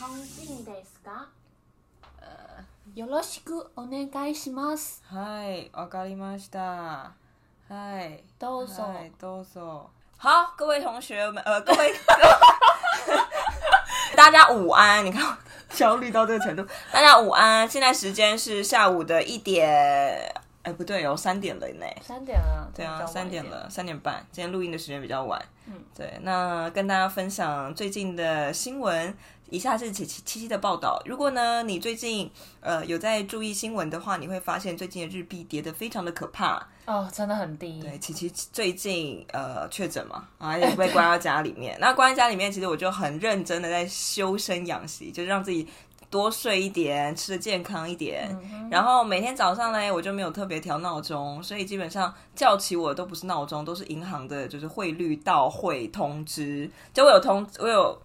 本人ですか？呃，よろしくお愿いします。嗨，わかりました。嗨，どうぞ。嗨どうぞ。好，各位同学们，呃，各位，大家午安。你看我焦虑到这个程度，大家午安。现在时间是下午的一点， 哎，不对哦，三点了呢。三点了。对啊，三点了，三点半。今天录音的时间比较晚。嗯，对。那跟大家分享最近的新闻。以下是七七七七的报道。如果呢，你最近呃有在注意新闻的话，你会发现最近的日币跌得非常的可怕哦，真的很低。对，琪琪最近呃确诊嘛，啊 也被关到家里面。那关在家里面，其实我就很认真的在修身养息，就是让自己多睡一点，吃的健康一点。嗯、然后每天早上呢，我就没有特别调闹钟，所以基本上叫起我都不是闹钟，都是银行的，就是汇率到汇通知。就我有通，我有。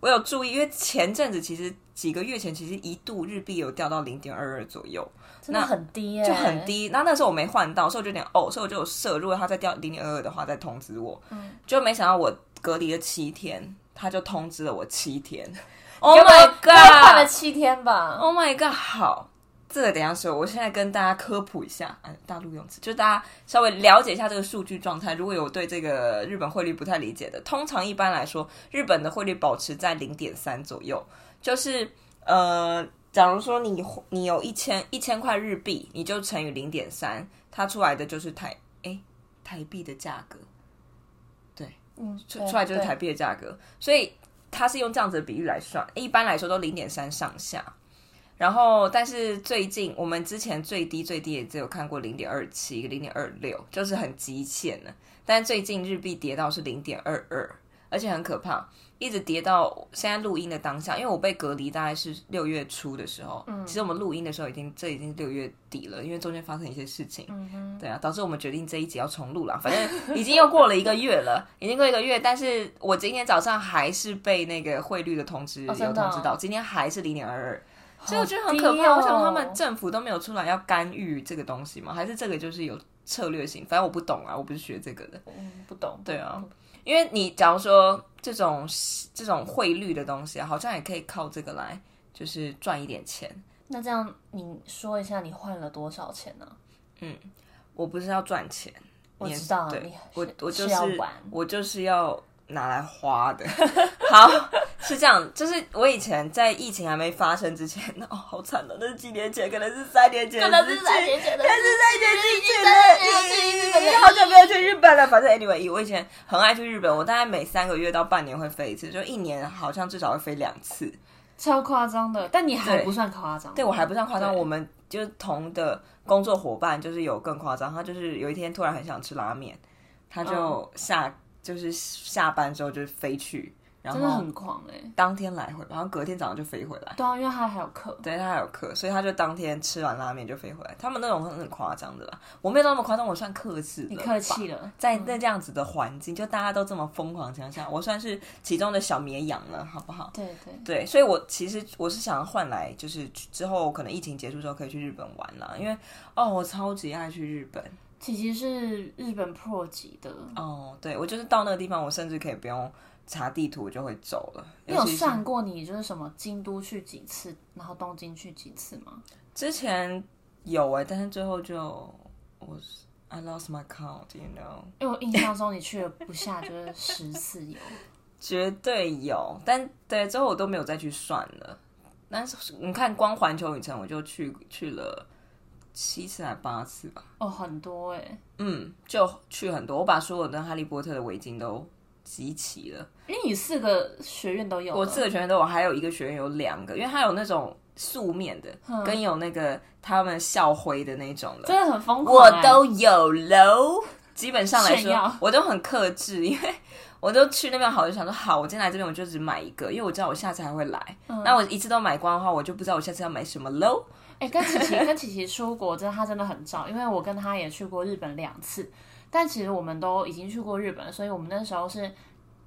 我有注意，因为前阵子其实几个月前，其实一度日币有掉到零点二二左右，真的很低耶，就很低。那那时候我没换到，所以我就有点哦，所以我就有设，如果它再掉零点二二的话，再通知我。嗯，就没想到我隔离了七天，他就通知了我七天。Oh my god！换了七天吧？Oh my god！好。这个等一下说，我现在跟大家科普一下，嗯，大陆用词，就大家稍微了解一下这个数据状态。如果有对这个日本汇率不太理解的，通常一般来说，日本的汇率保持在零点三左右。就是呃，假如说你你有一千一千块日币，你就乘以零点三，它出来的就是台哎台币的价格，对，嗯，出出来就是台币的价格，所以它是用这样子的比率来算，一般来说都零点三上下。然后，但是最近我们之前最低最低也只有看过零点二七、零点二六，就是很极限的。但最近日币跌到是零点二二，而且很可怕，一直跌到现在录音的当下。因为我被隔离大概是六月初的时候，嗯，其实我们录音的时候已经这已经六月底了，因为中间发生一些事情，嗯哼，对啊，导致我们决定这一集要重录了。反正已经又过了一个月了，已经过一个月，但是我今天早上还是被那个汇率的通知有通知到，今天还是零点二二。所以我觉得很可怕。哦、我想他们政府都没有出来要干预这个东西吗？还是这个就是有策略性？反正我不懂啊，我不是学这个的。嗯，不懂。对啊，因为你假如说这种这种汇率的东西啊，好像也可以靠这个来，就是赚一点钱。那这样你说一下，你换了多少钱呢？嗯，我不是要赚钱，我知道。对，我我就是我就是要拿来花的。好。是这样，就是我以前在疫情还没发生之前，哦，好惨的，那是几年前，可能是三年前，可能是三年前的，可能是三年前的，好久没有去日本了。反正 anyway，我以前很爱去日本，我大概每三个月到半年会飞一次，就一年好像至少会飞两次，超夸张的。但你还不算夸张，对，我还不算夸张。我们就是同的工作伙伴，就是有更夸张。他就是有一天突然很想吃拉面，他就下就是下班之后就飞去。然后真的很狂哎、欸！当天来回，然后隔天早上就飞回来。对啊，因为他还有课。对，他还有课，所以他就当天吃完拉面就飞回来。他们那种很很夸张的啦，我没有那么夸张，我算客气。你客气了，在那这样子的环境，嗯、就大家都这么疯狂的情况下，我算是其中的小绵羊了，好不好？对对对，所以我其实我是想要换来，就是之后可能疫情结束之后可以去日本玩啦，因为哦，我超级爱去日本。其实是日本 Pro 级的哦，对，我就是到那个地方，我甚至可以不用。查地图就会走了。你有算过你就是什么京都去几次，然后东京去几次吗？之前有哎、欸，但是最后就我 I lost my count，you know。因为我印象中你去了不下就是十次有，绝对有。但对之后我都没有再去算了。但是你看光环球影城我就去去了七次还八次吧？哦，很多哎、欸。嗯，就去很多。我把所有的哈利波特的围巾都。集齐了，因为你四个学院都有，我四个学院都有，还有一个学院有两个，因为它有那种素面的，嗯、跟有那个他们校徽的那种的，真的很疯狂、欸。我都有喽，基本上来说，我都很克制，因为我都去那边好，就想说好，我今天来这边我就只买一个，因为我知道我下次还会来。嗯、那我一次都买光的话，我就不知道我下次要买什么喽。哎、欸，跟琪琪跟琪琪出国，真的他真的很早，因为我跟他也去过日本两次。但其实我们都已经去过日本，所以我们那时候是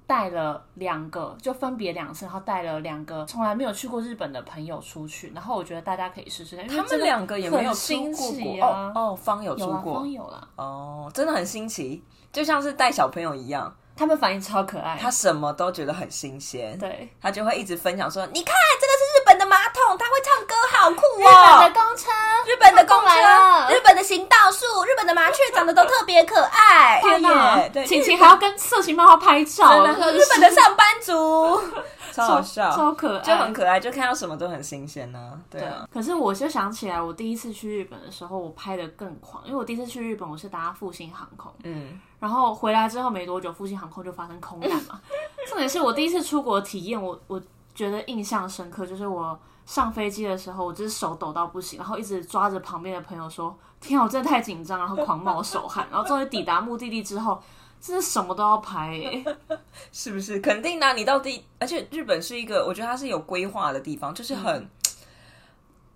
带了两个，就分别两次，然后带了两个从来没有去过日本的朋友出去。然后我觉得大家可以试试看，他们两个也没有出过国哦。哦，方有出过，方有啦。哦，真的很新奇，就像是带小朋友一样。他们反应超可爱，他什么都觉得很新鲜，对，他就会一直分享说：“你看，这个是日本的马桶，他会唱歌，好酷哦！”日本的公车，日本的公车，日本的行道树，日本的麻雀长得都特别可爱。天哪，对，晴晴还要跟色情漫画拍照，日本的上班族。超好笑，超可爱，就很可爱，就看到什么都很新鲜呢、啊。对啊，可是我就想起来，我第一次去日本的时候，我拍的更狂，因为我第一次去日本，我是搭复兴航空，嗯，然后回来之后没多久，复兴航空就发生空难嘛。重点是我第一次出国体验，我我觉得印象深刻，就是我上飞机的时候，我就是手抖到不行，然后一直抓着旁边的朋友说：“天啊，我真的太紧张，然后狂冒手汗。”然后终于抵达目的地之后。真是什么都要拍耶，是不是？肯定啊，你到底，而且日本是一个，我觉得它是有规划的地方，就是很，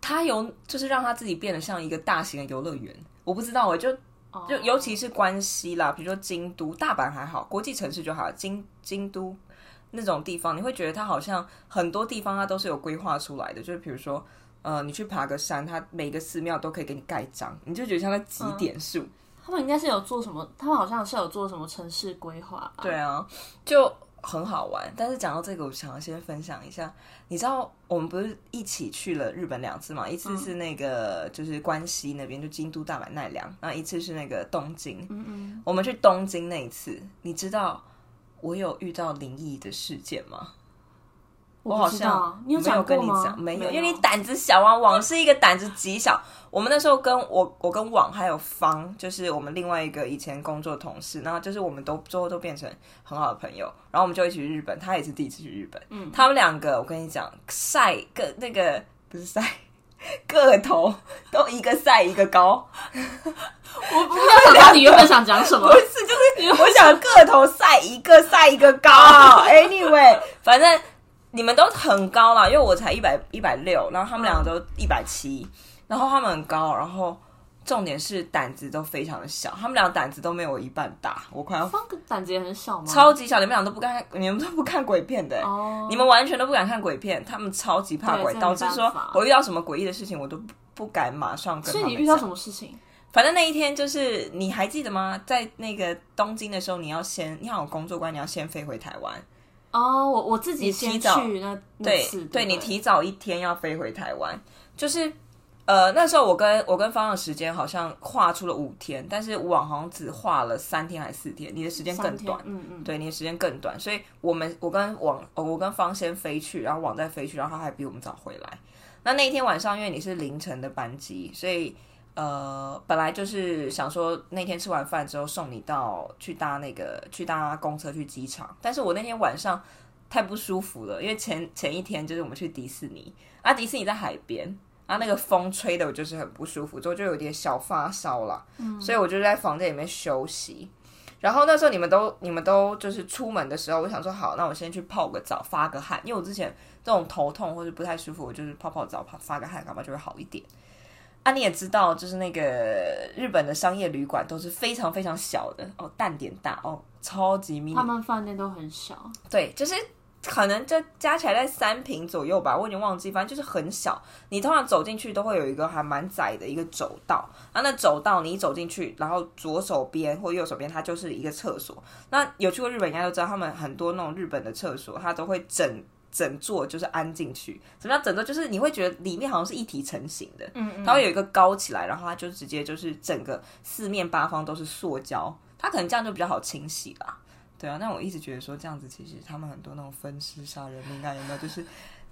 它有，就是让它自己变得像一个大型的游乐园。我不知道，我就就尤其是关西啦，比如说京都、大阪还好，国际城市就好。京京都那种地方，你会觉得它好像很多地方它都是有规划出来的，就是比如说，呃，你去爬个山，它每个寺庙都可以给你盖章，你就觉得像在集点数。嗯他们应该是有做什么？他们好像是有做什么城市规划。对啊，就很好玩。但是讲到这个，我想要先分享一下。你知道我们不是一起去了日本两次嘛？一次是那个就是关西那边，就京都、大阪、奈良。然后一次是那个东京。嗯嗯。我们去东京那一次，你知道我有遇到灵异的事件吗？我好像没有跟你讲，没有，因为你胆子小啊。网是一个胆子极小。我们那时候跟我，我跟网还有方，就是我们另外一个以前工作同事，然后就是我们都最后都变成很好的朋友。然后我们就一起去日本，他也是第一次去日本。嗯，他们两个，我跟你讲，晒个那个不是晒个头都一个晒一个高。我不知道两你原本想讲什么？不是，就是我想个头晒一个晒一个高。Anyway，反正。你们都很高啦，因为我才一百一百六，然后他们两个都一百七，然后他们很高，然后重点是胆子都非常的小，他们俩胆子都没有我一半大，我快要。胆子也很小吗？超级小，你们俩都不敢，你们都不看鬼片的，欸，oh. 你们完全都不敢看鬼片，他们超级怕鬼，导致说我遇到什么诡异的事情，我都不敢马上跟你遇到什么事情？反正那一天就是你还记得吗？在那个东京的时候，你要先，你好有工作关，你要先飞回台湾。哦，我我自己先去那对对，你提早一天要飞回台湾，就是呃那时候我跟我跟方的时间好像画出了五天，但是网好像只画了三天还是四天，你的时间更短，嗯嗯，对，你的时间更短，所以我们我跟网我跟方先飞去，然后网再飞去，然后他还比我们早回来。那那一天晚上，因为你是凌晨的班机，所以。呃，本来就是想说那天吃完饭之后送你到去搭那个去搭公车去机场，但是我那天晚上太不舒服了，因为前 前一天就是我们去迪士尼啊，迪士尼在海边啊，那个风吹的我就是很不舒服，之后就有点小发烧了，嗯，所以我就在房间里面休息。然后那时候你们都你们都就是出门的时候，我想说好，那我先去泡个澡发个汗，因为我之前这种头痛或者不太舒服，我就是泡泡澡，泡发个汗，搞不好就会好一点。啊，你也知道，就是那个日本的商业旅馆都是非常非常小的哦，蛋点大哦，超级密。他们饭店都很小，对，就是可能就加起来在三平左右吧，我已经忘记，反正就是很小。你通常走进去都会有一个还蛮窄的一个走道，啊，那走道你一走进去，然后左手边或右手边它就是一个厕所。那有去过日本应该都知道，他们很多那种日本的厕所，它都会整。整座就是安进去，什么叫整座？就是你会觉得里面好像是一体成型的，嗯嗯，它会有一个高起来，然后它就直接就是整个四面八方都是塑胶，它可能这样就比较好清洗啦。对啊，那我一直觉得说这样子其实他们很多那种分尸杀人命案有没有？就是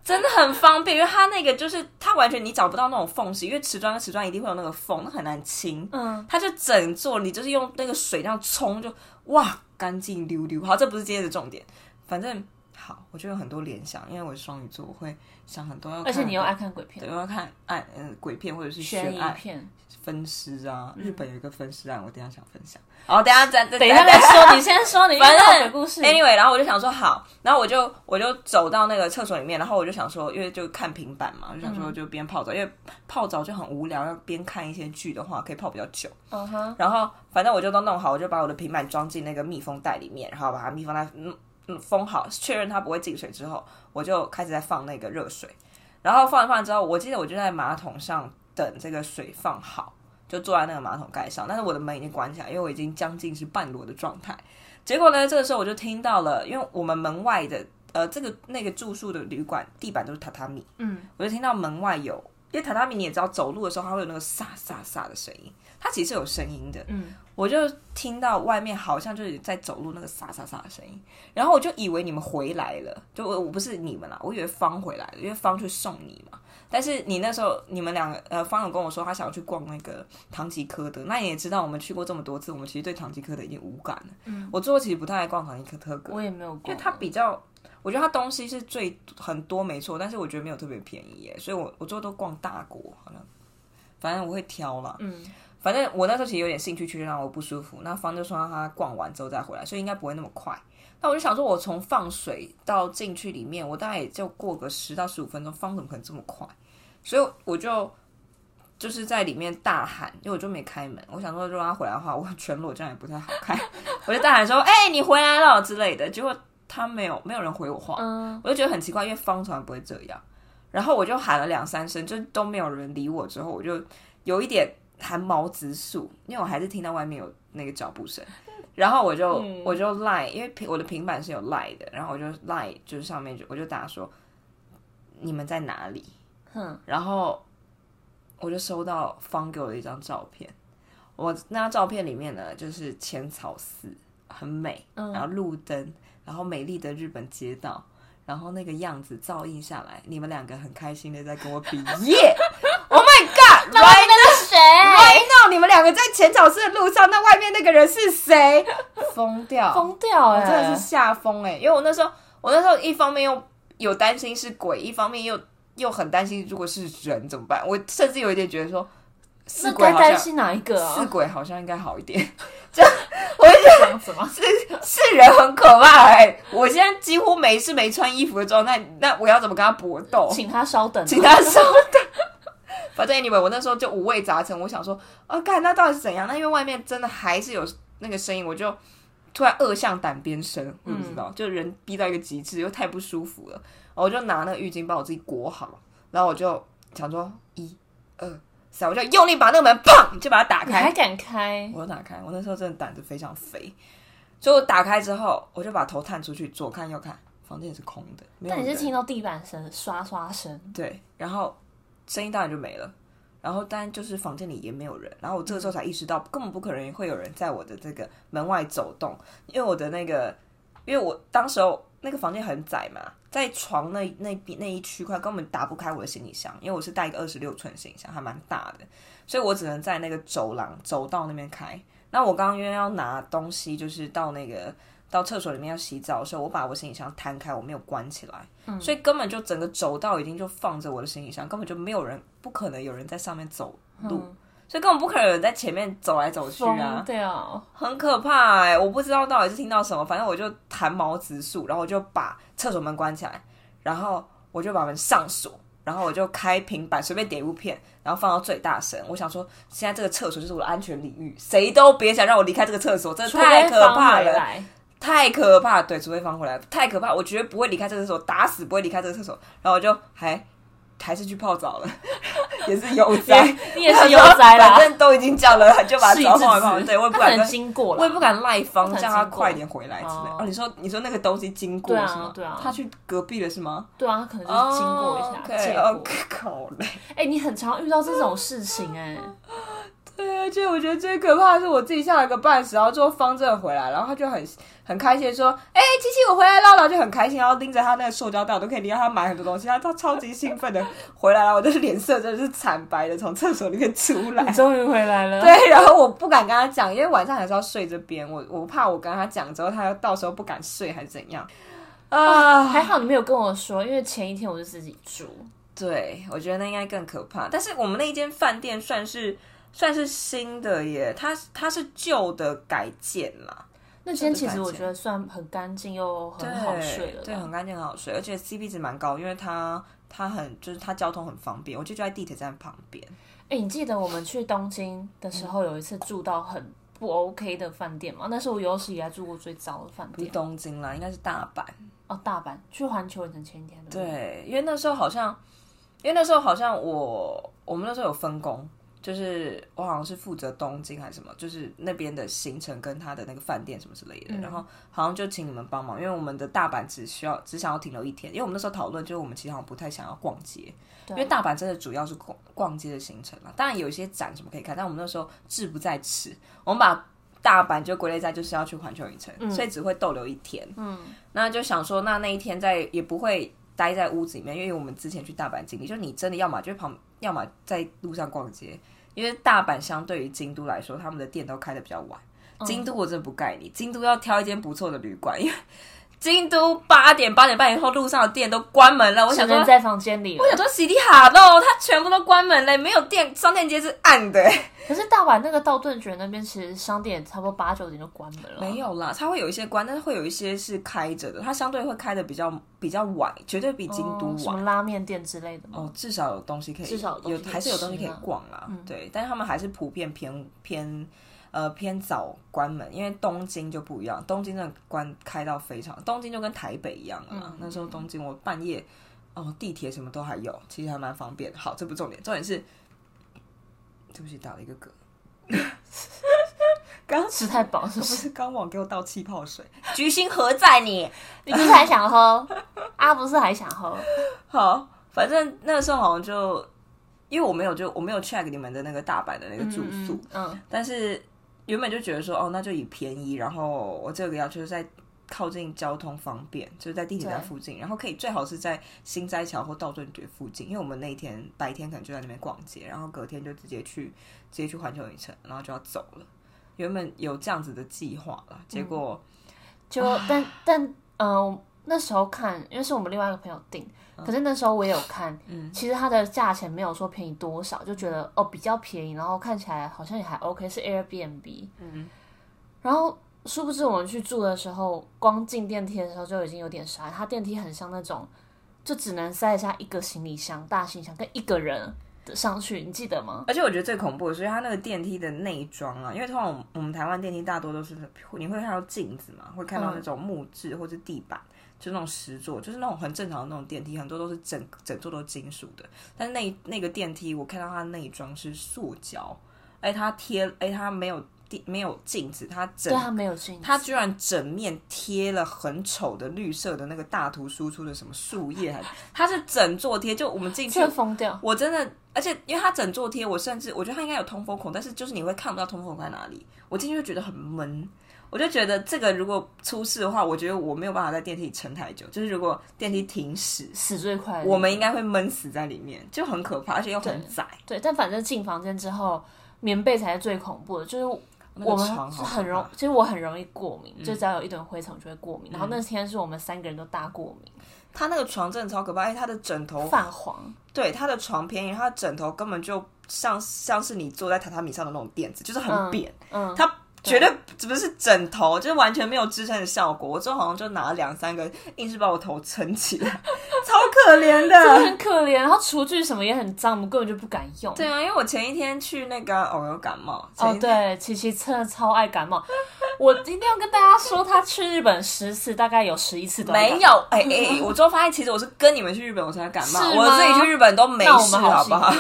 真的很方便，因为它那个就是它完全你找不到那种缝隙，因为瓷砖跟瓷砖一定会有那个缝，那很难清。嗯，它就整座你就是用那个水这样冲就哇干净溜溜。好，这不是今天的重点，反正。好，我就有很多联想，因为我是双鱼座，我会想很多要看。而且你又爱看鬼片，对，我要看爱嗯鬼片或者是悬疑片、分尸啊。日本有一个分尸案，我等一下想分享。好，等一下再等一下再说，你先说你反正故事。Anyway，然后我就想说好，然后我就我就走到那个厕所里面，然后我就想说，因为就看平板嘛，就想说就边泡澡，因为泡澡就很无聊，要边看一些剧的话，可以泡比较久。嗯哼。然后反正我就都弄好，我就把我的平板装进那个密封袋里面，然后把它密封在嗯。嗯，封好，确认它不会进水之后，我就开始在放那个热水，然后放一放之后，我记得我就在马桶上等这个水放好，就坐在那个马桶盖上，但是我的门已经关起来，因为我已经将近是半裸的状态。结果呢，这个时候我就听到了，因为我们门外的呃这个那个住宿的旅馆地板都是榻榻米，嗯，我就听到门外有，因为榻榻米你也知道，走路的时候它会有那个沙沙沙的声音，它其实有声音的，嗯，我就听到外面好像就是在走路那个沙沙沙的声音，然后我就以为你们回来了，就我我不是你们啦，我以为方回来了，因为方去送你嘛。但是你那时候，你们两个呃，方有跟我说他想要去逛那个唐吉诃德，那你也知道我们去过这么多次，我们其实对唐吉诃德已经无感了。嗯，我最后其实不太爱逛唐吉诃德，我也没有逛，因为它比较，我觉得它东西是最很多没错，但是我觉得没有特别便宜耶，所以我我最后都逛大国，好像。反正我会挑啦。嗯，反正我那时候其实有点兴趣去，让我不舒服。那方就说让他逛完之后再回来，所以应该不会那么快。那我就想说，我从放水到进去里面，我大概也就过个十到十五分钟，方怎么可能这么快？所以我就就是在里面大喊，因为我就没开门。我想说，如果他回来的话，我全裸这样也不太好看。我就大喊说：“哎、你回来了”之类的。结果他没有，没有人回我话。我就觉得很奇怪，因为方从来不会这样。然后我就喊了两三声，就都没有人理我。之后我就有一点寒毛直竖，因为我还是听到外面有那个脚步声。然后我就、嗯、我就赖，因为平我的平板是有赖的，然后我就赖，就是上面就我就打说：“你们在哪里？”哼，然后我就收到方给我的一张照片。我那张照片里面呢，就是浅草寺，很美，然后路灯，然后美丽的日本街道，然后那个样子照应下来，你们两个很开心的在跟我比耶。Oh my god！你们两个在浅草寺的路上，那外面那个人是谁？疯掉，疯掉、欸！我真的是吓疯哎！因为我那时候，我那时候一方面又有担心是鬼，一方面又又很担心如果是人怎么办？我甚至有一点觉得说，是鬼担心哪一个啊？是鬼好像应该好一点。这样，我就觉得什么？是是人很可怕哎、欸！我现在几乎没是没穿衣服的状态，那我要怎么跟他搏斗？请他稍等，请他稍等。反正 anyway，我那时候就五味杂陈。我想说，啊，看那到底是怎样？那因为外面真的还是有那个声音，我就突然恶向胆边生，我不知道，嗯、就人逼到一个极致，又太不舒服了。我就拿那个浴巾把我自己裹好，然后我就想说，一、二、三，我就用力把那个门砰就把它打开。你还敢开？我就打开。我那时候真的胆子非常肥，所以我打开之后，我就把头探出去，左看右看，房间也是空的。但你是听到地板声、刷刷声？对，然后。声音当然就没了，然后当然就是房间里也没有人，然后我这个时候才意识到根本不可能会有人在我的这个门外走动，因为我的那个，因为我当时候那个房间很窄嘛，在床那那边那一区块根本打不开我的行李箱，因为我是带一个二十六寸行李箱，还蛮大的，所以我只能在那个走廊走道那边开。那我刚刚因为要拿东西，就是到那个。到厕所里面要洗澡的时候，我把我行李箱摊开，我没有关起来，嗯、所以根本就整个走道已经就放着我的行李箱，根本就没有人，不可能有人在上面走路，嗯、所以根本不可能有人在前面走来走去啊，对啊，很可怕哎、欸，我不知道到底是听到什么，反正我就弹毛直竖，然后我就把厕所门关起来，然后我就把门上锁，然后我就开平板随便点一部片，然后放到最大声，我想说现在这个厕所就是我的安全领域，谁都别想让我离开这个厕所，真的太可怕了。太可怕，对，除非放回来，太可怕，我绝对不会离开这个厕所，打死不会离开这个厕所。然后我就还还是去泡澡了，也是悠哉，你也是悠哉啦，反正都已经叫了，就把澡泡一泡。对，我也不敢经过，我也不敢赖方，叫他快点回来之类。哦，你说你说那个东西经过是吗？对啊，他去隔壁了是吗？对啊，他可能就是经过一下。哦，好嘞。哎，你很常遇到这种事情哎。对，而且我觉得最可怕的是我自己吓了个半死，然后最后方正回来，然后他就很很开心的说：“哎、欸，七七我回来了。”然后就很开心，然后拎着他那个塑胶袋，我都可以领他买很多东西，他他超级兴奋的回来了。我的脸色真的是惨白的，从厕所里面出来，终于回来了。对，然后我不敢跟他讲，因为晚上还是要睡这边，我我怕我跟他讲之后，他到时候不敢睡还是怎样啊？还好你没有跟我说，因为前一天我就自己住。对，我觉得那应该更可怕。但是我们那间饭店算是。算是新的耶，它它是旧的改建啦。那间其实我觉得算很干净又很好睡了，对，很干净很好睡，而且 CP 值蛮高，因为它它很就是它交通很方便，我就住在地铁站旁边。哎、欸，你记得我们去东京的时候，有一次住到很不 OK 的饭店吗？那是我有史以来住过最糟的饭店。不是东京啦，应该是大阪。哦，大阪去环球影城前一天。对，因为那时候好像，因为那时候好像我我们那时候有分工。就是我好像是负责东京还是什么，就是那边的行程跟他的那个饭店什么之类的，嗯、然后好像就请你们帮忙，因为我们的大阪只需要只想要停留一天，因为我们那时候讨论，就是我们其实好像不太想要逛街，因为大阪真的主要是逛逛街的行程嘛，当然有一些展什么可以看，但我们那时候志不在此，我们把大阪就归类在就是要去环球影城，嗯、所以只会逗留一天，嗯，那就想说那那一天在也不会待在屋子里面，因为我们之前去大阪经历，就是你真的要么就旁，要么在路上逛街。因为大阪相对于京都来说，他们的店都开的比较晚。京都我真的不盖你，京都要挑一间不错的旅馆，因为京都八点八点半以后路上的店都关门了。我想说在房间里，我想说洗涤哈喽，它全部都关门了，没有店，商店街是暗的。可是大阪那个道顿崛那边，其实商店差不多八九点就关门了。没有啦，它会有一些关，但是会有一些是开着的。它相对会开的比较比较晚，绝对比京都晚。哦、什么拉面店之类的吗？哦，至少有东西可以，至少有，有还是有东西可以逛啦。嗯、对，但是他们还是普遍偏偏呃偏早关门，因为东京就不一样，东京的关开到非常，东京就跟台北一样啊。嗯、那时候东京我半夜哦地铁什么都还有，其实还蛮方便。好，这不重点，重点是对不起打了一个嗝。刚吃太饱，是不是？刚忘给我倒气泡水，居心何在你？你不是还想喝？啊，不是还想喝？好，反正那个时候好像就，因为我没有就我没有 check 你们的那个大阪的那个住宿，嗯，嗯，但是原本就觉得说，哦，那就以便宜，然后我这个要求在。靠近交通方便，就是在地铁站附近，然后可以最好是在新斋桥或道顿崛附近，因为我们那一天白天可能就在那边逛街，然后隔天就直接去直接去环球影城，然后就要走了。原本有这样子的计划了，结果、嗯、就但但嗯、呃，那时候看，因为是我们另外一个朋友订，可是那时候我也有看，嗯，其实它的价钱没有说便宜多少，就觉得哦比较便宜，然后看起来好像也还 OK，是 Airbnb，嗯，然后。殊不知我们去住的时候，光进电梯的时候就已经有点傻。它电梯很像那种，就只能塞下一个行李箱，大行李箱跟一个人上去，你记得吗？而且我觉得最恐怖的是它那个电梯的内装啊，因为通常我们台湾电梯大多都是你会看到镜子嘛，会看到那种木质或者地板，嗯、就那种石座，就是那种很正常的那种电梯，很多都是整整座都金属的。但那那个电梯，我看到它的内装是塑胶，哎，它贴，哎，它没有。没有镜子，它整对它没有镜子，它居然整面贴了很丑的绿色的那个大图输出的什么树叶，还它是整座贴，就我们进去疯掉。我真的，而且因为它整座贴，我甚至我觉得它应该有通风孔，但是就是你会看不到通风孔在哪里。我进去就觉得很闷，我就觉得这个如果出事的话，我觉得我没有办法在电梯里撑太久。就是如果电梯停驶，死最快，我们应该会闷死在里面，就很可怕，而且又很窄。对，对，但反正进房间之后，棉被才是最恐怖的，就是。我们是很容，其实我很容易过敏，嗯、就只要有一点灰尘就会过敏。嗯、然后那天是我们三个人都大过敏。他那个床真的超可怕，而且他的枕头泛黄。对，他的床便宜，他的枕头根本就像像是你坐在榻榻米上的那种垫子，就是很扁。嗯，他。绝对不是枕头，就是完全没有支撑的效果。我之后好像就拿了两三个，硬是把我头撑起来，超可怜的，真的很可怜。然后厨具什么也很脏，我们根本就不敢用。对啊，因为我前一天去那个，哦，有感冒。哦，对，琪琪真的超爱感冒。我一定要跟大家说，他去日本十次，大概有十一次都没有。哎哎，我之后发现，其实我是跟你们去日本我才感冒，我自己去日本都没事，好不好？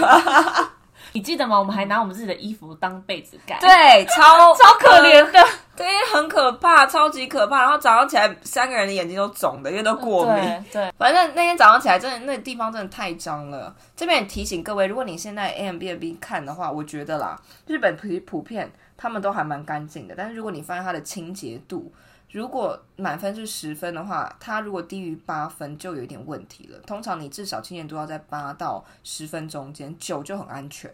你记得吗？我们还拿我们自己的衣服当被子盖，对，超 超可怜的，对，很可怕，超级可怕。然后早上起来，三个人的眼睛都肿的，因为都过敏。对，对，反正那天早上起来，真的那个地方真的太脏了。这边也提醒各位，如果你现在 Airbnb 看的话，我觉得啦，日本普普遍他们都还蛮干净的。但是如果你发现它的清洁度，如果满分是十分的话，它如果低于八分就有点问题了。通常你至少清洁度要在八到十分中间，九就很安全。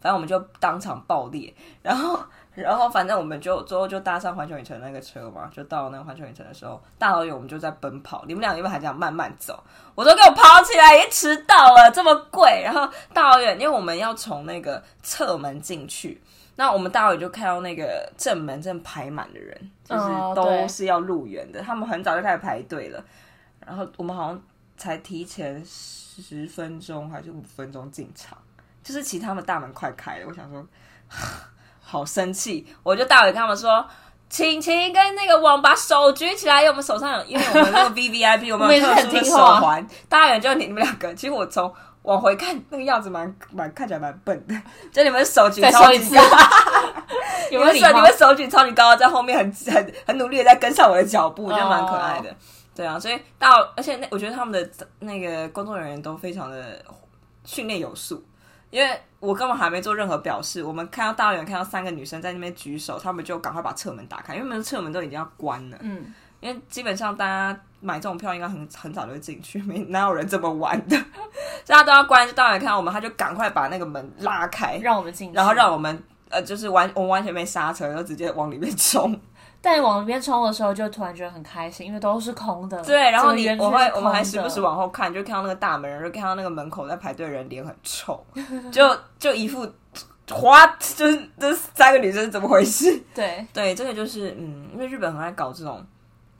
反正我们就当场爆裂，然后，然后反正我们就最后就搭上环球影城那个车嘛，就到那个环球影城的时候，大老远我们就在奔跑。你们俩因为还这样慢慢走，我说给我跑起来，已经迟到了，这么贵。然后大老远，因为我们要从那个侧门进去。那我们大伟就看到那个正门正排满的人，就是都是要入园的，他们很早就开始排队了。然后我们好像才提前十分钟还是五分钟进场，就是其他的大门快开了。我想说，好生气，我就大伟跟他们说，请请跟那个王把手举起来，因为我们手上有，因为我们那个 V V I P，我们有特殊的手环。大老远就你们两个，其实我从。往回看，那个样子蛮蛮看起来蛮笨的。就你们手举超级高，你们手你们手举超级高，在后面很很很努力的在跟上我的脚步，就蛮可爱的。Oh. 对啊，所以到而且那我觉得他们的那个工作人员都非常的训练有素，因为我根本还没做任何表示，我们看到大老远看到三个女生在那边举手，他们就赶快把侧门打开，因为门侧门都已经要关了。嗯。因为基本上大家买这种票应该很很早就进去，没哪有人这么晚的，大家都要关，就到来看到我们，他就赶快把那个门拉开，让我们进去，然后让我们呃，就是完我们完全没刹车，然后直接往里面冲。但往里面冲的时候，就突然觉得很开心，因为都是空的。对，然后你我会我们还时不时往后看，就看到那个大门，然后看到那个门口在排队的人脸很臭，就就一副哗，就是这三个女生怎么回事？对对，这个就是嗯，因为日本很爱搞这种。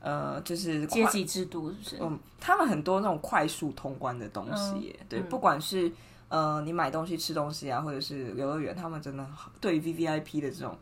呃，就是阶级制度，是不是？嗯，他们很多那种快速通关的东西，嗯、对，嗯、不管是呃，你买东西、吃东西啊，或者是游乐园，他们真的对于 VVIP 的这种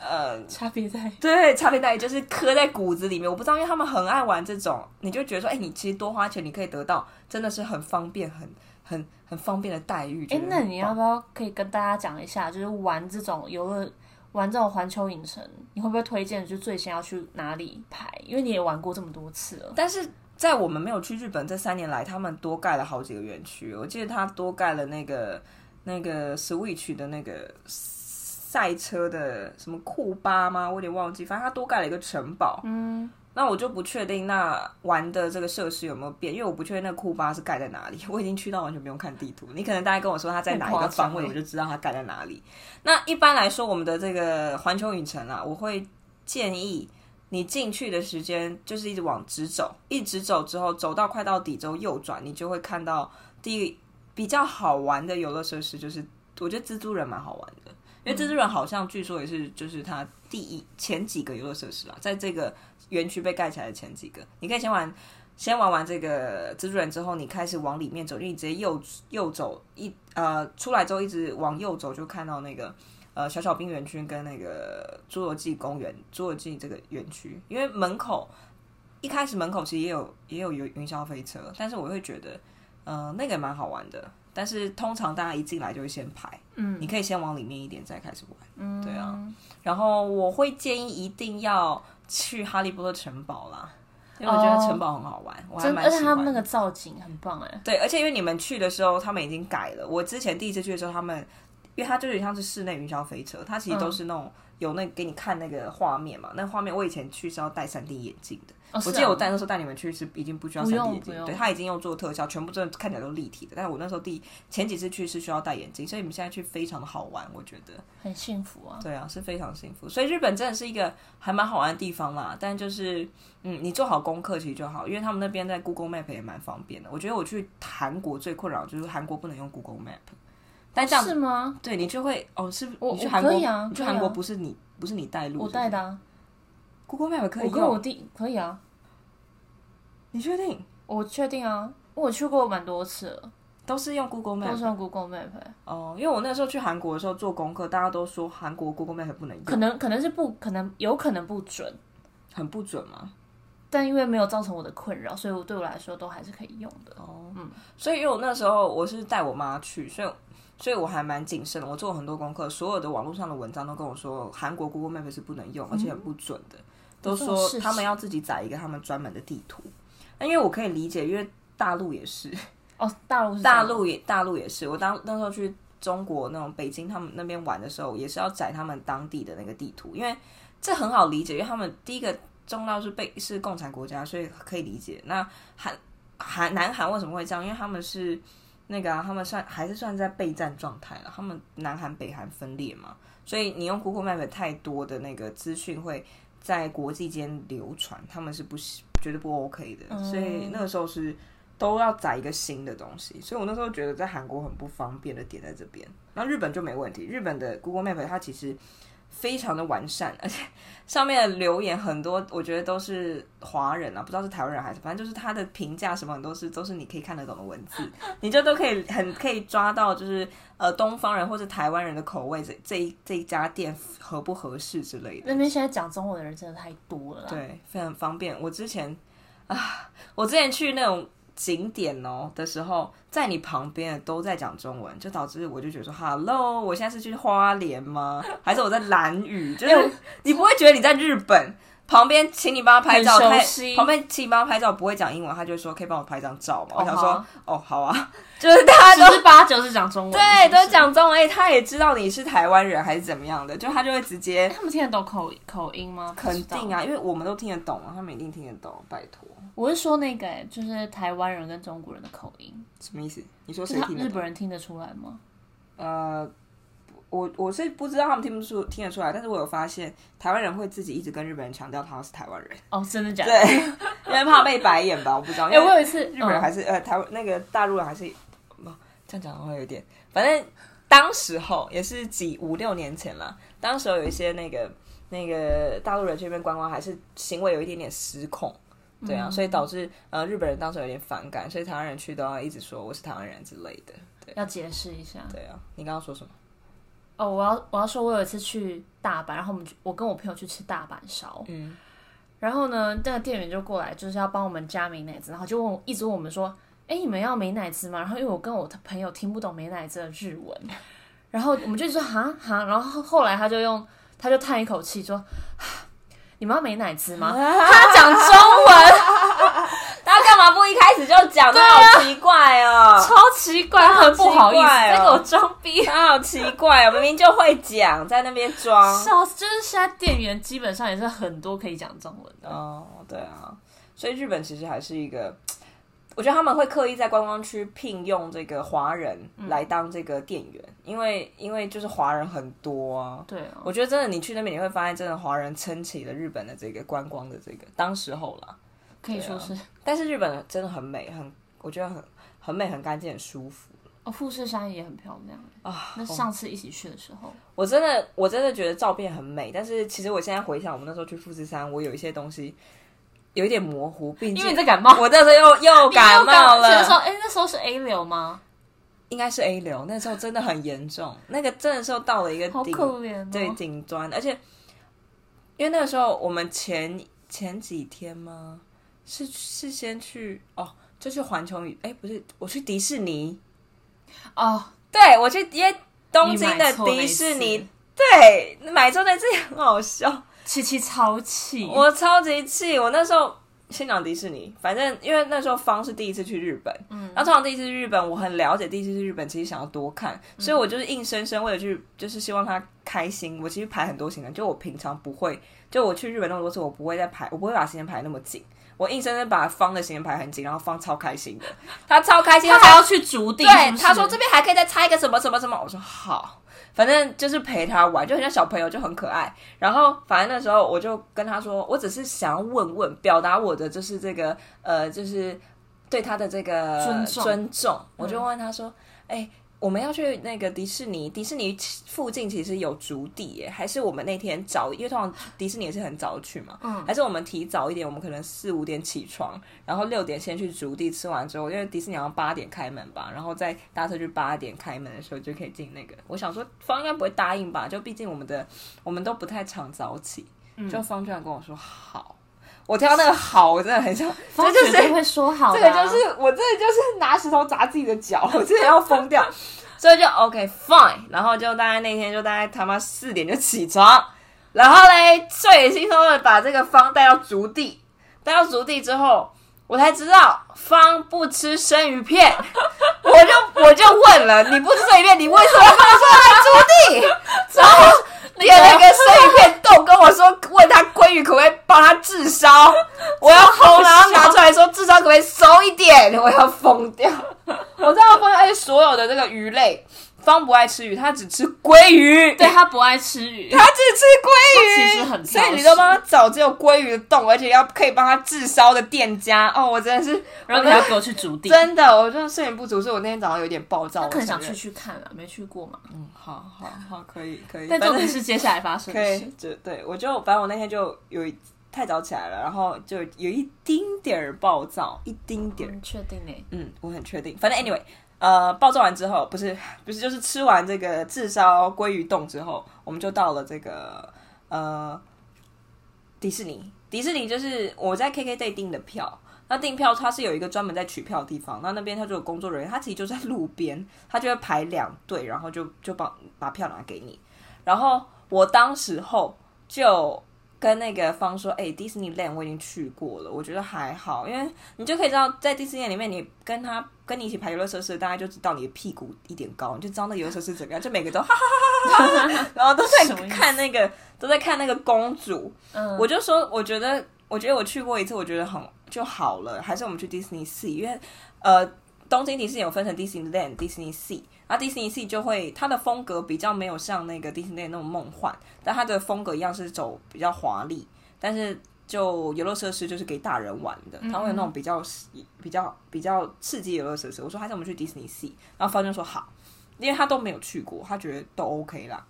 呃差别在，对，差别在就是刻在骨子里面。我不知道，因为他们很爱玩这种，你就觉得说，哎、欸，你其实多花钱，你可以得到真的是很方便、很很很方便的待遇。哎、欸，那你要不要可以跟大家讲一下，就是玩这种游乐？玩这种环球影城，你会不会推荐？就最先要去哪里排？因为你也玩过这么多次了。但是在我们没有去日本这三年来，他们多盖了好几个园区。我记得他多盖了那个那个 Switch 的那个赛车的什么库巴吗？我有点忘记。反正他多盖了一个城堡。嗯。那我就不确定那玩的这个设施有没有变，因为我不确定那个库巴是盖在哪里。我已经去到完全不用看地图，你可能大概跟我说它在哪一个方位，我就知道它盖在哪里。那一般来说，我们的这个环球影城啊，我会建议你进去的时间就是一直往直走，一直走之后走到快到底之后右转，你就会看到第一比较好玩的游乐设施，就是我觉得蜘蛛人蛮好玩的，因为蜘蛛人好像据说也是就是它第一前几个游乐设施啊，在这个。园区被盖起来的前几个，你可以先玩，先玩完这个蜘蛛人之后，你开始往里面走，因为你直接右右走一呃出来之后一直往右走，就看到那个呃小小兵园区跟那个侏罗纪公园、侏罗纪这个园区。因为门口一开始门口其实也有也有云云霄飞车，但是我会觉得呃那个也蛮好玩的。但是通常大家一进来就会先排，嗯，你可以先往里面一点再开始玩，嗯，对啊。然后我会建议一定要。去哈利波特城堡啦，因为我觉得城堡很好玩，哦、我还蛮喜欢。而且他们那个造景很棒哎。对，而且因为你们去的时候，他们已经改了。我之前第一次去的时候，他们因为它就有点像是室内云霄飞车，它其实都是那种有那给你看那个画面嘛。嗯、那画面我以前去是要戴 3D 眼镜的。哦、我记得我带那时候带你们去是已经不需要 3D 眼镜，对，他已经用做特效，全部真的看起来都立体的。但是我那时候第前几次去是需要戴眼镜，所以你们现在去非常的好玩，我觉得很幸福啊。对啊，是非常幸福。所以日本真的是一个还蛮好玩的地方啦。但就是嗯，你做好功课其实就好，因为他们那边在 Google Map 也蛮方便的。我觉得我去韩国最困扰就是韩国不能用 Google Map，但这样、哦、是吗？对你就会哦，是不？你去韩国，啊、去韩国不是你、啊、不是你带路是是？我带的、啊。Google Map 可以用，我跟我弟可以啊。你确定？我确定啊，我去过蛮多次了，都是用 Google Map，都是用 Google Map。哦，因为我那时候去韩国的时候做功课，大家都说韩国 Google Map 不能用，可能可能是不可能，有可能不准，很不准嘛？但因为没有造成我的困扰，所以我对我来说都还是可以用的。哦，嗯，所以因为我那时候我是带我妈去，所以所以我还蛮谨慎的，我做了很多功课，所有的网络上的文章都跟我说韩国 Google Map 是不能用，而且很不准的，嗯、都说他们要自己载一个他们专门的地图。那因为我可以理解，因为大陆也是哦，大陆大陆也大陆也是。我当那时候去中国那种北京他们那边玩的时候，也是要载他们当地的那个地图，因为这很好理解，因为他们第一个中道是被是共产国家，所以可以理解。那韩韩南韩为什么会这样？因为他们是那个、啊、他们算还是算在备战状态了，他们南韩北韩分裂嘛，所以你用 Google Map 太多的那个资讯会在国际间流传，他们是不行。绝对不 OK 的，所以那个时候是都要载一个新的东西，所以我那时候觉得在韩国很不方便的点在这边。那日本就没问题，日本的 Google Map 它其实非常的完善，而且 上面的留言很多，我觉得都是华人啊，不知道是台湾人还是，反正就是他的评价什么都是都是你可以看得懂的文字，你就都可以很可以抓到，就是呃东方人或者台湾人的口味，这这一这一家店合不合适之类的。那边现在讲中文的人真的太多了，对，非常方便。我之前啊，我之前去那种景点哦的时候，在你旁边的都在讲中文，就导致我就觉得说，Hello，我现在是去花莲吗？还是我在兰屿？就是你不会觉得你在日本。旁边，请你帮他拍照。他旁边，请你帮他拍照，不会讲英文，他就说可以帮我拍张照吗？Oh, 我想说，哦，哦，好啊，就是大家都是八九是讲中文，对，都讲中文。哎，他也知道你是台湾人还是怎么样的，就他就会直接。他们听得懂口口音吗？肯定啊，因为我们都听得懂啊，他们一定听得懂。拜托，我是说那个，就是台湾人跟中国人的口音，什么意思？你说谁听？日本人听得出来吗？呃。我我是不知道他们听不出听得出来，但是我有发现台湾人会自己一直跟日本人强调他是台湾人。哦，真的假的？对，因为怕被白眼吧，我不知道。因为我有一次日本人还是、嗯、呃台湾那个大陆人还是，这样讲的话有点，反正当时候也是几五六年前了，当时候有一些那个那个大陆人这边观光还是行为有一点点失控，对啊，嗯、所以导致呃日本人当时有点反感，所以台湾人去都要一直说我是台湾人之类的，对，要解释一下。对啊，你刚刚说什么？哦，我要我要说，我有一次去大阪，然后我们我跟我朋友去吃大阪烧，嗯，然后呢，那个店员就过来，就是要帮我们加美奶滋，然后就问，一直问我们说，哎，你们要美奶滋吗？然后因为我跟我的朋友听不懂美奶滋的日文，然后我们就说哈？哈，然后后来他就用，他就叹一口气说，你们要美乃滋吗？他讲中文。他干嘛不一开始就讲？他好奇怪哦，超奇怪，很不好意思，在给我装逼，他好奇怪哦，明明就会讲，在那边装。笑死，就是现在店员基本上也是很多可以讲中文的哦。对啊，所以日本其实还是一个，我觉得他们会刻意在观光区聘用这个华人来当这个店员，嗯、因为因为就是华人很多啊。对啊，我觉得真的，你去那边你会发现，真的华人撑起了日本的这个观光的这个当时候啦。可以说是、啊，但是日本真的很美，很我觉得很很美，很干净，很舒服。哦，富士山也很漂亮啊。那上次一起去的时候，我真的我真的觉得照片很美，但是其实我现在回想我们那时候去富士山，我有一些东西有一点模糊，毕竟因为你在感冒，我那时候又又感冒了。那时候，哎，那时候是 A 流吗？应该是 A 流，那时候真的很严重，那个真的时候到了一个顶，好可怜哦、对顶端，而且因为那个时候我们前前几天吗？是是先去哦，就去环球影，哎，不是，我去迪士尼。哦，对，我去因为东京的迪士尼，对，买错那次也很好笑，七七超气，我超级气，我那时候先讲迪士尼，反正因为那时候方是第一次去日本，嗯，然后通常第一次去日本，我很了解第一次去日本，其实想要多看，所以我就是硬生生为了去，就是希望他开心，我其实排很多行程，就我平常不会，就我去日本那么多次，我不会再排，我不会把时间排那么紧。我硬生生把方的行程排很紧，然后方超开心的，他超开心，他还要去竹地，对，他说这边还可以再拆一个什么什么什么，我说好，反正就是陪他玩，就很像小朋友，就很可爱。然后反正那时候我就跟他说，我只是想要问问，表达我的就是这个呃，就是对他的这个尊重，尊重。我就问他说，哎、嗯。欸我们要去那个迪士尼，迪士尼附近其实有竹地耶，还是我们那天早，因为通常迪士尼也是很早去嘛，嗯，还是我们提早一点，我们可能四五点起床，然后六点先去竹地吃完之后，因为迪士尼好像八点开门吧，然后再搭车去八点开门的时候就可以进那个。我想说方应该不会答应吧，就毕竟我们的我们都不太常早起，就方居然跟我说好。我听到那个好，我真的很想，这就是会说好，啊，这个就是我这个就是拿石头砸自己的脚，我真的要疯掉。所以就 OK fine，然后就大概那天就大概他妈四点就起床，然后嘞睡眼惺忪的把这个方带到竹地，带到竹地之后，我才知道方不吃生鱼片，我就我就问了，你不吃生鱼片，你为什么跟我说来筑地？然后。点了个生鱼片冻，跟我说问他鲑鱼可不可以帮他炙烧，我要疯，然后拿出来说治烧可不可以熟一点，我要疯掉，我真的疯掉，而且所有的这个鱼类。方不爱吃鱼，他只吃鲑鱼。对，他不爱吃鱼，他只吃鲑鱼。其实很，所以你都帮他找只有鲑鱼的洞，而且要可以帮他炙烧的店家。哦，我真的是，然后你要给我去煮地。真的，我真的睡眠不足，所以我那天早上有点暴躁。我可能想去去看啊，没去过嘛。嗯，好好好，可以可以。但重点是接下来发生的事。就对，我就反正我那天就有太早起来了，然后就有一丁点儿暴躁，一丁点儿。嗯，确定呢？嗯，我很确定。反正 anyway。呃，暴躁完之后，不是不是，就是吃完这个炙烧鲑鱼冻之后，我们就到了这个呃迪士尼。迪士尼就是我在 KKday 订的票，那订票它是有一个专门在取票的地方，那那边他就有工作人员，他其实就在路边，他就会排两队，然后就就把把票拿给你。然后我当时候就跟那个方说：“哎、欸，迪士尼 land 我已经去过了，我觉得还好，因为你就可以知道，在迪士尼里面，你跟他跟你一起排游乐设施，大家就知道你的屁股一点高，你就知道那游乐设施怎么样，就每个都哈哈哈哈哈哈，然后都在看那个都在看那个公主。嗯，我就说，我觉得，我觉得我去过一次，我觉得很就好了，还是我们去迪士尼 Sea，因为呃，东京迪士尼有分成迪士尼 land、迪士尼 Sea。”啊，迪士尼系就会它的风格比较没有像那个迪士尼那种梦幻，但它的风格一样是走比较华丽，但是就游乐设施就是给大人玩的，它会有那种比较比较比较刺激游乐设施。我说还是我们去迪士尼系，然后方正说好，因为他都没有去过，他觉得都 OK 啦，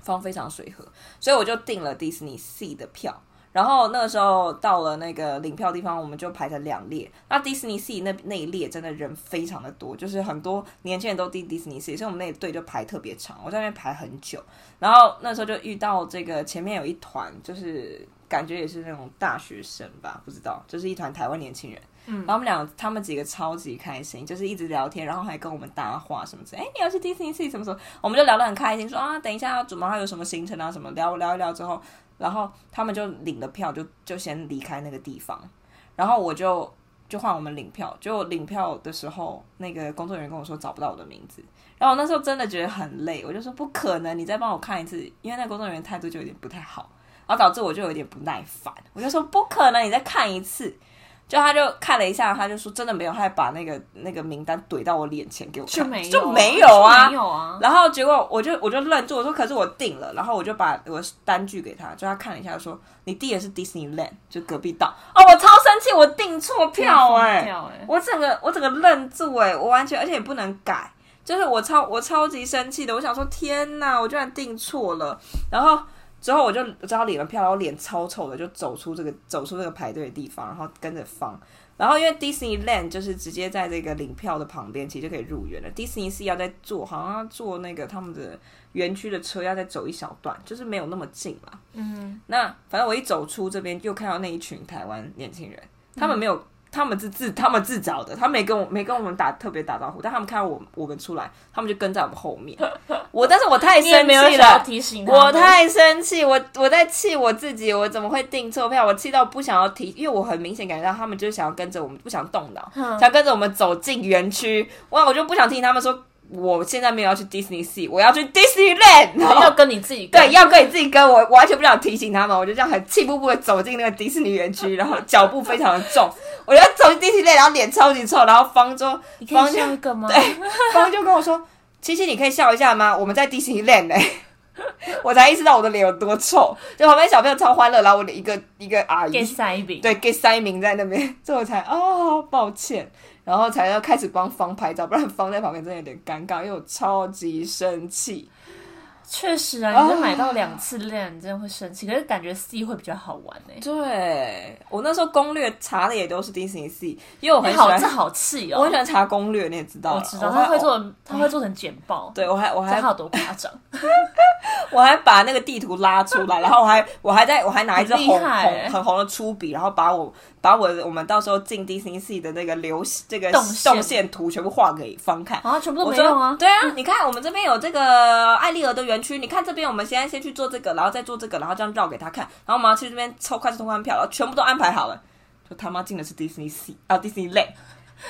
方非常随和，所以我就订了迪士尼系的票。然后那个时候到了那个领票地方，我们就排成两列。那迪士尼 Sea 那那一列真的人非常的多，就是很多年轻人都订迪士尼 Sea，所以我们那队就排特别长，我在那边排很久。然后那时候就遇到这个前面有一团，就是感觉也是那种大学生吧，不知道，就是一团台湾年轻人。嗯，然后我们俩他们几个超级开心，就是一直聊天，然后还跟我们搭话什么之类。哎，你要去迪士尼 Sea 什么时候？我们就聊得很开心，说啊，等一下要怎么还有什么行程啊什么，聊聊一聊之后。然后他们就领了票就，就先离开那个地方。然后我就就换我们领票，就领票的时候，那个工作人员跟我说找不到我的名字。然后我那时候真的觉得很累，我就说不可能，你再帮我看一次，因为那工作人员态度就有点不太好，然后导致我就有点不耐烦。我就说不可能，你再看一次。就他就看了一下，他就说真的没有，他还把那个那个名单怼到我脸前给我看，就没有，就没有啊，没有啊。然后结果我就我就愣住，我说可是我订了，然后我就把我单据给他，就他看了一下，说你订的是 Disneyland，就隔壁岛。哦，我超生气，我订错票哎、欸，我整个我整个愣住哎、欸，我完全而且也不能改，就是我超我超级生气的，我想说天哪，我居然订错了，然后。之后我就只好领了票，然后脸超臭的就走出这个走出这个排队的地方，然后跟着放。然后因为 Disneyland 就是直接在这个领票的旁边，其实就可以入园了。Disney 是要再坐，好像要坐那个他们的园区的车，要再走一小段，就是没有那么近嘛。嗯，那反正我一走出这边，又看到那一群台湾年轻人，他们没有。他们是自他们自找的，他没跟我没跟我们打特别打招呼，但他们看到我我们出来，他们就跟在我们后面。我但是我太生气了，提醒我太生气，我我在气我自己，我怎么会订错票？我气到不想要提，因为我很明显感觉到他们就是想要跟着我们，不想动脑，嗯、想跟着我们走进园区。哇，我就不想听他们说。我现在没有要去 Disney Sea，我要去 Disneyland，然后要跟你自己跟对，要跟你自己跟我，我完全不想提醒他们，我就这样很气呼呼的走进那个迪士尼园区，然后脚步非常的重，我就走进 Disneyland，然后脸超级臭，然后方舟，方就个吗？对，方就跟我说：“七七，你可以笑一下吗？我们在 Disneyland 哎。”我才意识到我的脸有多臭，就旁边小朋友超欢乐，然后我的一个一个阿姨，给塞饼，对，给塞饼在那边，最后才哦，抱歉。然后才要开始帮方拍照，不然方在旁边真的有点尴尬，因为我超级生气。确实啊，你就买到两次链，你真的会生气。可是感觉 C 会比较好玩呢、欸。对，我那时候攻略查的也都是迪士尼 C，因为我很喜欢，好这好气哦。我很喜欢查攻略，你也知道，我知道他会做，他会做成简报。对我还我还有多夸张，我还把那个地图拉出来，然后我还我还在我还拿一支红红很红的粗笔，然后把我把我我们到时候进迪士尼 C 的那个流这个动线图全部画给方看啊，全部都没用啊。对啊，你看我们这边有这个艾丽儿的园。区，你看这边，我们现在先去做这个，然后再做这个，然后这样绕给他看，然后我们要去这边抽快速通关票，然后全部都安排好了，就他妈进的是迪士尼 Sea 啊，迪士尼 Land，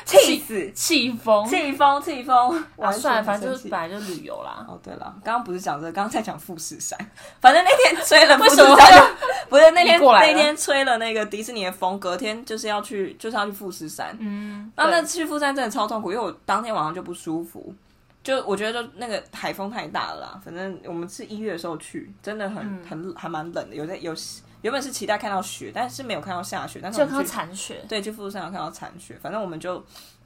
气死，气疯，气疯，气疯，啊，算了，反正就是本来就旅游啦。哦，对了，刚刚不是讲这个，刚刚在讲富士山，反正那天 吹了富士山，不是那天那天吹了那个迪士尼的风，隔天就是要去就是要去富士山，嗯，那那去富士山真的超痛苦，因为我当天晚上就不舒服。就我觉得，就那个海风太大了啦。反正我们是一月的时候去，真的很很还蛮冷的。有在有原本是期待看到雪，但是没有看到下雪。但是就看到残雪。对，去富士山有看到残雪。反正我们就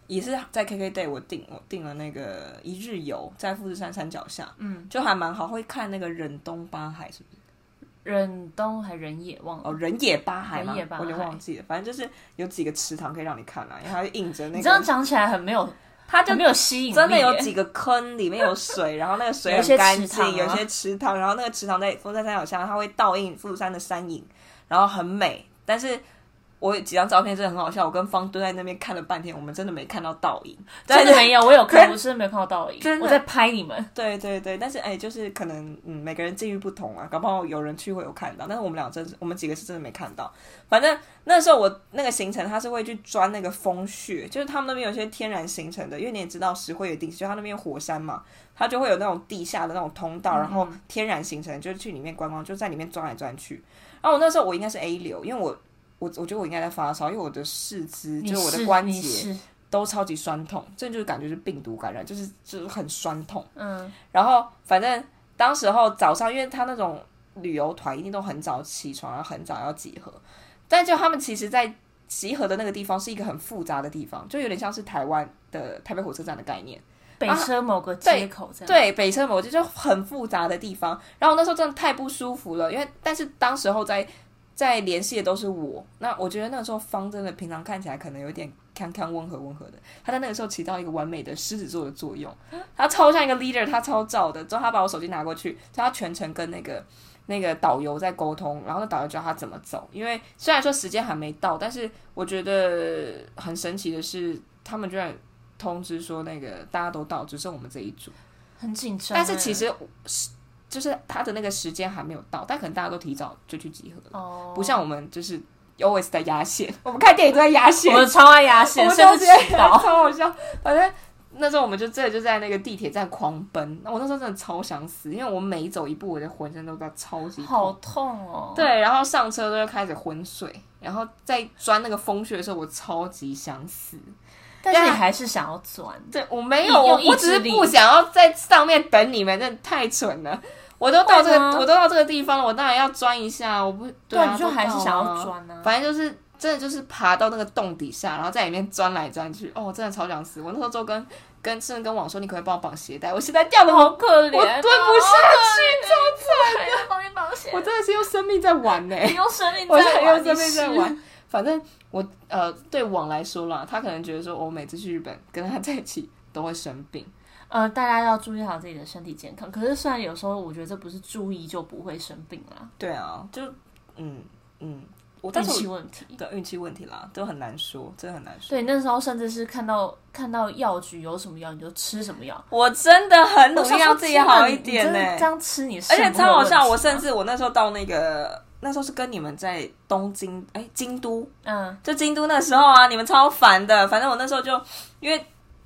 也是在 KK Day，我订我订了那个一日游，在富士山山脚下，嗯，就还蛮好。会看那个忍冬八海，是不是？忍冬还忍野忘了？哦，忍野八海吗？忍野八海，我就忘记了。反正就是有几个池塘可以让你看啦，因为它就印着那个。你这样讲起来很没有。它就没有吸引，真的有几个坑，里面有水，然后那个水很干净，有些池塘，然后那个池塘在富山山脚下，它会倒映富士山的山影，然后很美。但是我有几张照片真的很好笑，我跟方蹲在那边看了半天，我们真的没看到倒影，真的没有，我有看，我是没有看到倒影，真的我在拍你们。对对对，但是哎，就是可能嗯，每个人境遇不同啊，搞不好有人去会有看到，但是我们俩真是，我们几个是真的没看到。反正那时候我那个行程，他是会去钻那个风穴，就是他们那边有些天然形成的，因为你也知道石灰岩地质，就他那边火山嘛，它就会有那种地下的那种通道，然后天然形成，就是去里面观光，就在里面钻来钻去。然后我那时候我应该是 A 流，因为我。我我觉得我应该在发烧，因为我的四肢就是我的关节都超级酸痛，这就是感觉是病毒感染，就是就是很酸痛。嗯，然后反正当时候早上，因为他那种旅游团一定都很早起床，然后很早要集合，但就他们其实，在集合的那个地方是一个很复杂的地方，就有点像是台湾的台北火车站的概念，北车某个街口这样。对，对，北车某个街就很复杂的地方。然后那时候真的太不舒服了，因为但是当时候在。在联系的都是我，那我觉得那个时候方真的平常看起来可能有点康康温和温和的，他在那个时候起到一个完美的狮子座的作用，他超像一个 leader，他超照的。之后他把我手机拿过去，他全程跟那个那个导游在沟通，然后那导游教他怎么走。因为虽然说时间还没到，但是我觉得很神奇的是，他们居然通知说那个大家都到，只剩我们这一组，很紧张。但是其实是。就是他的那个时间还没有到，但可能大家都提早就去集合了，oh. 不像我们就是 always 在压线。我们看电影都在压线，我们超爱压线，我们都直接，超好笑。反正那时候我们就真的就在那个地铁站狂奔，那我那时候真的超想死，因为我每走一步，我的浑身都在超级痛好痛哦。对，然后上车都要开始昏睡，然后在钻那个风穴的时候，我超级想死。但是你还是想要钻？对，我没有，我我只是不想要在上面等你们，真的太蠢了。我都到这个，我都到这个地方了，我当然要钻一下。我不对啊，你就还是想要钻呢。反正就是真的就是爬到那个洞底下，然后在里面钻来钻去。哦，真的超想死！我那时候就跟跟甚至跟网说，你可不可以帮我绑鞋带？我鞋带掉的好可怜，我蹲不下去，超惨 的。帮你绑鞋，我真的是用生命在玩呢，用生命在玩，用生命在玩。反正我呃，对网来说啦，他可能觉得说我每次去日本跟他在一起都会生病。呃，大家要注意好自己的身体健康。可是，虽然有时候我觉得这不是注意就不会生病啦。对啊，就嗯嗯，我运气问题，对运气问题啦，都很难说，真的很难说。对，那时候甚至是看到看到药局有什么药，你就吃什么药。我真的很努力让自己好一点呢、欸。这样吃你，而且超好笑。我甚至我那时候到那个那时候是跟你们在东京，哎，京都，嗯，就京都那时候啊，你们超烦的。反正我那时候就因为。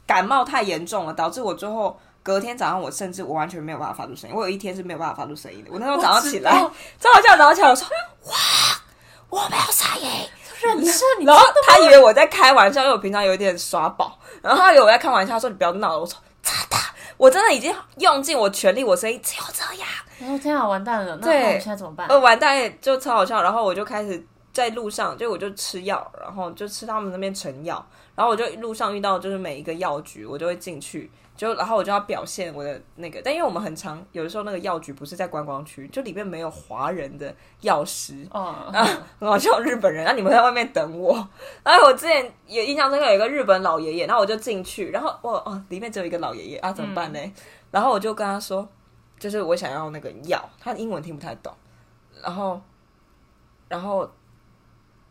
感冒太严重了，导致我最后隔天早上，我甚至我完全没有办法发出声音。我有一天是没有办法发出声音的。我那时候早上起来，早上早上起来，我说：“哇，我没有声音。”然后他以为我在开玩笑，因为我平常有点耍宝。然后他以为我在开玩笑，他说：“你不要闹了。”我说：“真的，我真的已经用尽我全力，我声音只有这样。”然后天啊，完蛋了！那我现在怎么办？呃，完蛋，就超好笑。然后我就开始在路上，就我就吃药，然后就吃他们那边成药。然后我就路上遇到，就是每一个药局，我就会进去，就然后我就要表现我的那个，但因为我们很常，有的时候那个药局不是在观光区，就里面没有华人的药师，啊，很好笑，日本人，那你们在外面等我。然后我之前也印象中有一个日本老爷爷，然后我就进去，然后我哦，里面只有一个老爷爷啊，怎么办呢？嗯、然后我就跟他说，就是我想要那个药，他的英文听不太懂，然后，然后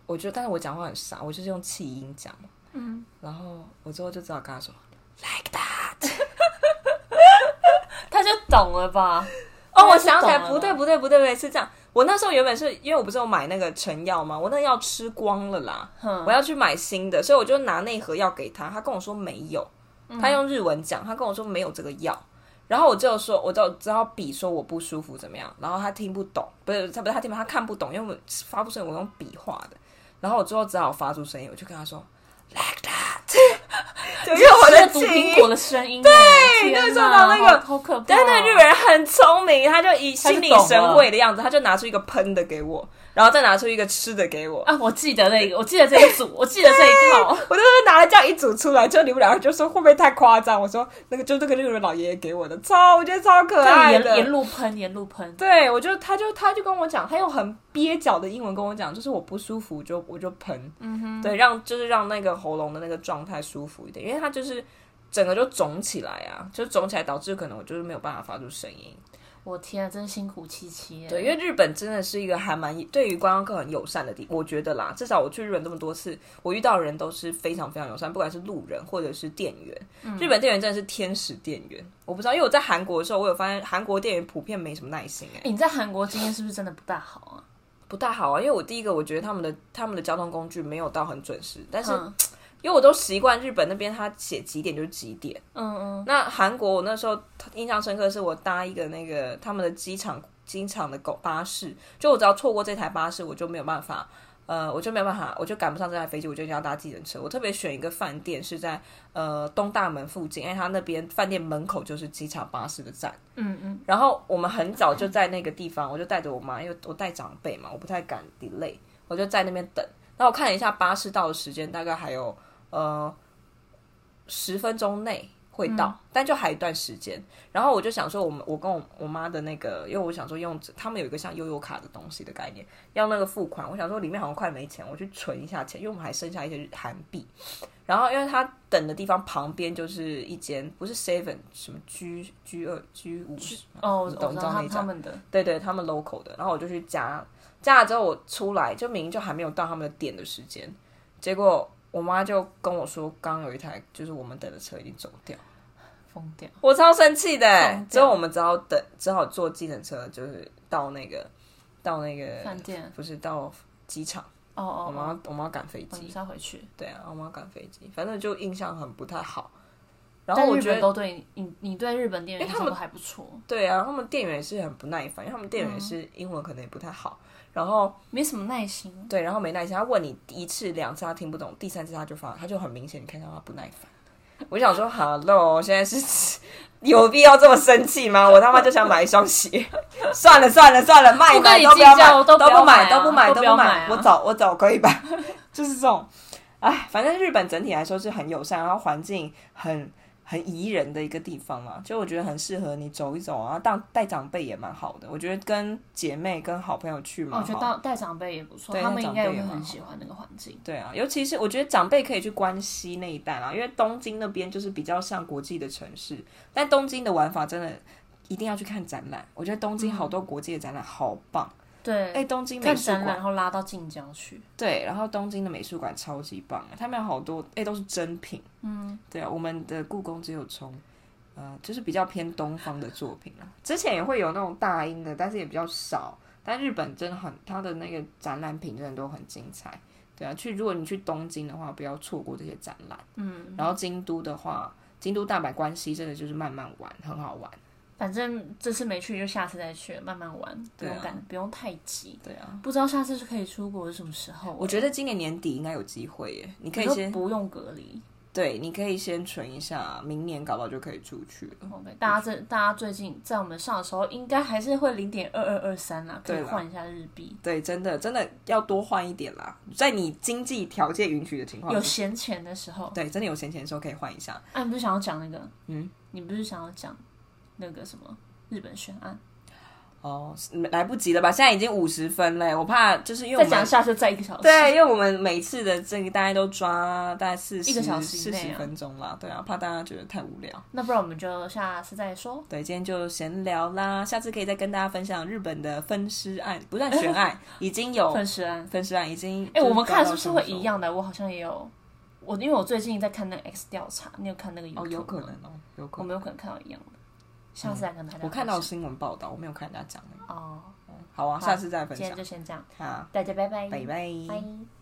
我觉得，但是我讲话很傻，我就是用气音讲嘛。嗯，然后我之后就只好跟他说，like that，他就懂了吧？哦，我想起来，不对，不对，不对，不对，是这样。我那时候原本是因为我不是有买那个成药吗？我那个药吃光了啦，嗯、我要去买新的，所以我就拿那盒药给他。他跟我说没有，他用日文讲，他跟我说没有这个药。然后我就说，我就只好比说我不舒服怎么样。然后他听不懂，不是他不是他听不懂，他看不懂，因为我发不出声，我用笔画的。然后我最后只好发出声音，我就跟他说。Like that，就是我的读苹果的声音，对，就做到那个好可怕。但那日本人很聪明，他就以心领神会的样子，他就拿出一个喷的给我。然后再拿出一个吃的给我啊！我记得那个，我记得这一组，我记得这一套，我就是拿了这样一组出来，就你们两个就说会不会太夸张？我说那个就这个日本老爷爷给我的，超我觉得超可爱的，沿路喷，沿路喷。对，我就他就他就跟我讲，他用很蹩脚的英文跟我讲，就是我不舒服就我就喷，嗯哼，对，让就是让那个喉咙的那个状态舒服一点，因为他就是整个就肿起来啊，就肿起来导致可能我就是没有办法发出声音。我天啊，真辛苦七七。对，因为日本真的是一个还蛮对于观光客很友善的地方，我觉得啦，至少我去日本这么多次，我遇到的人都是非常非常友善，不管是路人或者是店员。嗯、日本店员真的是天使店员，我不知道，因为我在韩国的时候，我有发现韩国店员普遍没什么耐心、欸。哎，你在韩国经验是不是真的不大好啊？不大好啊，因为我第一个我觉得他们的他们的交通工具没有到很准时，但是。嗯因为我都习惯日本那边，他写几点就是几点。嗯嗯。那韩国我那时候印象深刻，是我搭一个那个他们的机场机场的狗巴士，就我只要错过这台巴士，我就没有办法，呃，我就没有办法，我就赶不上这台飞机，我就一定要搭计程车。我特别选一个饭店是在呃东大门附近，因为他那边饭店门口就是机场巴士的站。嗯嗯。然后我们很早就在那个地方，我就带着我妈，因为我带长辈嘛，我不太敢 delay，我就在那边等。然后我看了一下巴士到的时间，大概还有。呃，十分钟内会到，嗯、但就还有一段时间。然后我就想说，我们我跟我我妈的那个，因为我想说用他们有一个像悠悠卡的东西的概念，要那个付款。我想说里面好像快没钱，我去存一下钱，因为我们还剩下一些韩币。然后因为他等的地方旁边就是一间不是 Seven 什么 G G 二 G 五哦，懂知道那他们的对对，他们 local 的。然后我就去加加了之后，我出来就明明就还没有到他们的点的时间，结果。我妈就跟我说，刚有一台就是我们等的车已经走掉，疯掉，我超生气的。之后我们只好等，只好坐计程车，就是到那个到那个饭店，不是到机场。哦哦，我妈我妈赶飞机，你要回去。对啊，我妈赶飞机，反正就印象很不太好。然后我觉得都对你，你对日本店员他们都还不错。对啊，他们店员也是很不耐烦，因为他们店员也是英文可能也不太好。然后没什么耐心，对，然后没耐心。他问你一次两次他听不懂，第三次他就发，他就很明显，你看到他不耐烦。我想说，Hello，现在是有必要这么生气吗？我他妈就想买一双鞋，算了算了算了，卖买都不要买，都不买都不买都不买，我走我走可以吧？就是这种，哎，反正日本整体来说是很友善，然后环境很。很宜人的一个地方嘛，就我觉得很适合你走一走啊，带带长辈也蛮好的。我觉得跟姐妹、跟好朋友去嘛，我觉得带带长辈也不错，他们应该也会很喜欢那个环境。对啊，尤其是我觉得长辈可以去关西那一带啊，因为东京那边就是比较像国际的城市，但东京的玩法真的一定要去看展览。我觉得东京好多国际的展览好棒。嗯对，哎，东京美术馆，然后拉到近江去。对，然后东京的美术馆超级棒，他们有好多，哎，都是真品。嗯，对啊，我们的故宫只有从，呃，就是比较偏东方的作品啊。之前也会有那种大英的，但是也比较少。但日本真的很，它的那个展览品真的都很精彩。对啊，去如果你去东京的话，不要错过这些展览。嗯，然后京都的话，京都、大阪、关西真的就是慢慢玩，很好玩。反正这次没去，就下次再去，慢慢玩，不用赶，啊、不用太急。对啊，不知道下次是可以出国是什么时候？我觉得今年年底应该有机会耶，你可以先不用隔离。对，你可以先存一下，明年搞不好就可以出去了。OK，大家这大家最近在我们上的时候，应该还是会零点二二二三啦，可以换一下日币。对，真的真的要多换一点啦，在你经济条件允许的情况下，有闲钱的时候，对，真的有闲钱的时候可以换一下。啊，你不是想要讲那个？嗯，你不是想要讲那个什么？日本悬案哦，来不及了吧？现在已经五十分嘞，我怕就是因为再讲下去再一个小时。对，因为我们每次的这个大家都抓大概四十一个小时四十分钟啦，对啊，怕大家觉得太无聊。那不然我们就下次再说。对，今天就闲聊啦，下次可以再跟大家分享日本的分尸案，不算悬案，已经有分尸案，分尸案已经。哎、欸，我们看是不是会一样的？我好像也有，我因为我最近在看那个 X 调查，你有看那个哦，有可能哦，有可能，我们有可能看到一样的。下次再跟大家、嗯。我看到新闻报道，我没有看人家讲、欸、哦、嗯，好啊，下次再分享。今天就先这样。好，大家拜拜。拜拜。拜。